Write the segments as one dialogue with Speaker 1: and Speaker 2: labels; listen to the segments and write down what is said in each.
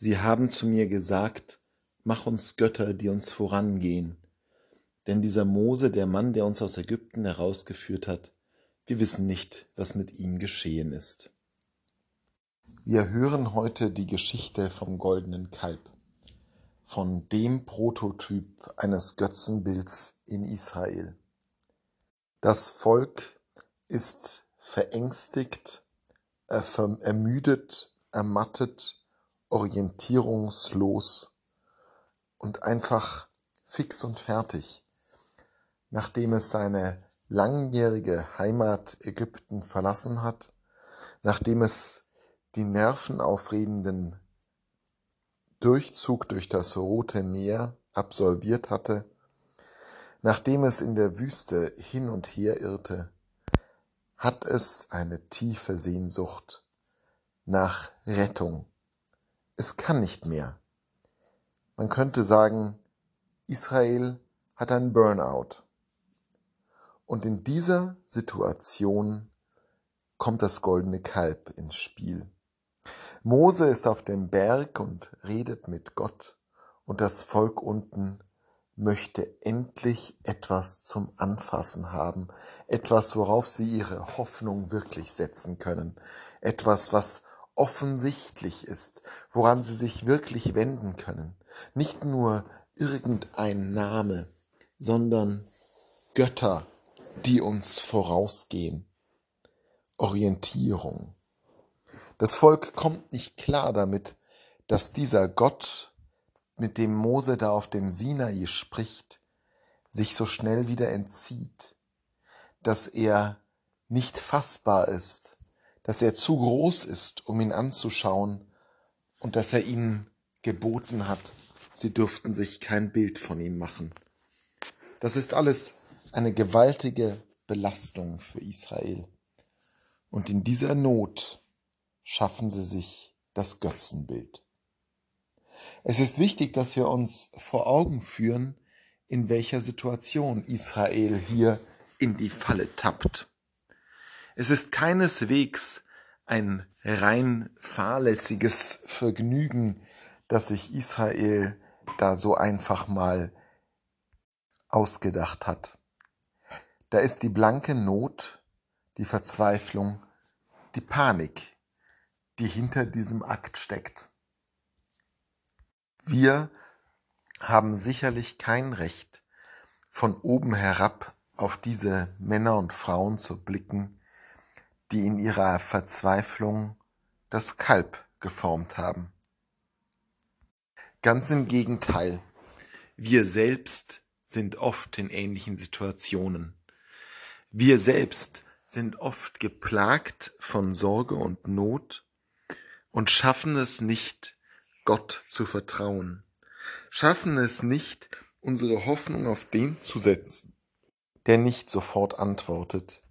Speaker 1: Sie haben zu mir gesagt, mach uns Götter, die uns vorangehen. Denn dieser Mose, der Mann, der uns aus Ägypten herausgeführt hat, wir wissen nicht, was mit ihm geschehen ist. Wir hören heute die Geschichte vom goldenen Kalb, von dem Prototyp eines Götzenbilds in Israel. Das Volk ist verängstigt, ermüdet, ermattet, orientierungslos und einfach fix und fertig, nachdem es seine langjährige Heimat Ägypten verlassen hat, nachdem es die nervenaufredenden Durchzug durch das Rote Meer absolviert hatte, nachdem es in der Wüste hin und her irrte, hat es eine tiefe Sehnsucht nach Rettung. Es kann nicht mehr. Man könnte sagen, Israel hat ein Burnout. Und in dieser Situation kommt das goldene Kalb ins Spiel. Mose ist auf dem Berg und redet mit Gott und das Volk unten möchte endlich etwas zum Anfassen haben, etwas, worauf sie ihre Hoffnung wirklich setzen können, etwas, was offensichtlich ist, woran sie sich wirklich wenden können. Nicht nur irgendein Name, sondern Götter, die uns vorausgehen. Orientierung. Das Volk kommt nicht klar damit, dass dieser Gott, mit dem Mose da auf dem Sinai spricht, sich so schnell wieder entzieht, dass er nicht fassbar ist, dass er zu groß ist, um ihn anzuschauen und dass er ihnen geboten hat, sie dürften sich kein Bild von ihm machen. Das ist alles eine gewaltige Belastung für Israel. Und in dieser Not schaffen sie sich das Götzenbild. Es ist wichtig, dass wir uns vor Augen führen, in welcher Situation Israel hier in die Falle tappt. Es ist keineswegs ein rein fahrlässiges Vergnügen, dass sich Israel da so einfach mal ausgedacht hat. Da ist die blanke Not, die Verzweiflung, die Panik, die hinter diesem Akt steckt. Wir haben sicherlich kein Recht, von oben herab auf diese Männer und Frauen zu blicken, die in ihrer Verzweiflung das Kalb geformt haben. Ganz im Gegenteil, wir selbst sind oft in ähnlichen Situationen. Wir selbst sind oft geplagt von Sorge und Not und schaffen es nicht, Gott zu vertrauen, schaffen es nicht, unsere Hoffnung auf den zu setzen, der nicht sofort antwortet,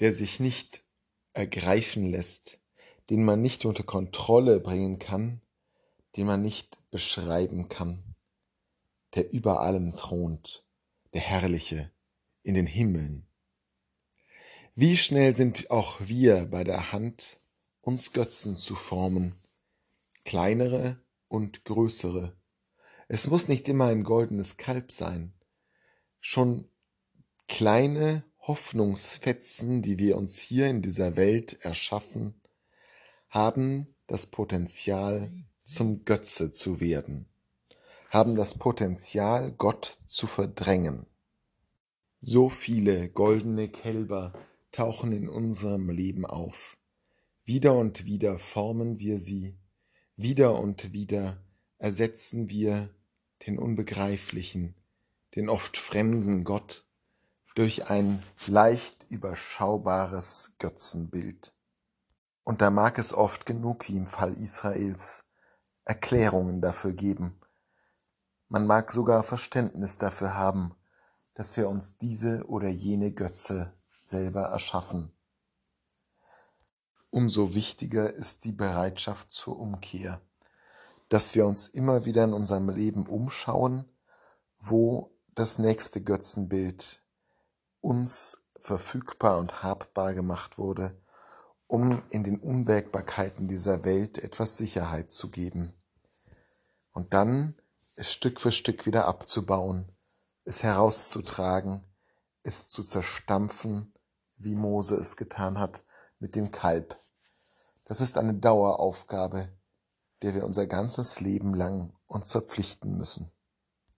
Speaker 1: der sich nicht ergreifen lässt, den man nicht unter Kontrolle bringen kann, den man nicht beschreiben kann, der über allem thront, der Herrliche in den Himmeln. Wie schnell sind auch wir bei der Hand, uns Götzen zu formen, kleinere und größere. Es muss nicht immer ein goldenes Kalb sein. Schon kleine Hoffnungsfetzen, die wir uns hier in dieser Welt erschaffen, haben das Potenzial, zum Götze zu werden, haben das Potenzial, Gott zu verdrängen. So viele goldene Kälber tauchen in unserem Leben auf. Wieder und wieder formen wir sie, wieder und wieder ersetzen wir den unbegreiflichen, den oft fremden Gott durch ein leicht überschaubares Götzenbild. Und da mag es oft genug wie im Fall Israels Erklärungen dafür geben. Man mag sogar Verständnis dafür haben, dass wir uns diese oder jene Götze selber erschaffen. Umso wichtiger ist die Bereitschaft zur Umkehr, dass wir uns immer wieder in unserem Leben umschauen, wo das nächste Götzenbild uns verfügbar und habbar gemacht wurde, um in den Unwägbarkeiten dieser Welt etwas Sicherheit zu geben. und dann es Stück für Stück wieder abzubauen, es herauszutragen, es zu zerstampfen, wie Mose es getan hat mit dem Kalb. Das ist eine Daueraufgabe, der wir unser ganzes Leben lang uns verpflichten müssen.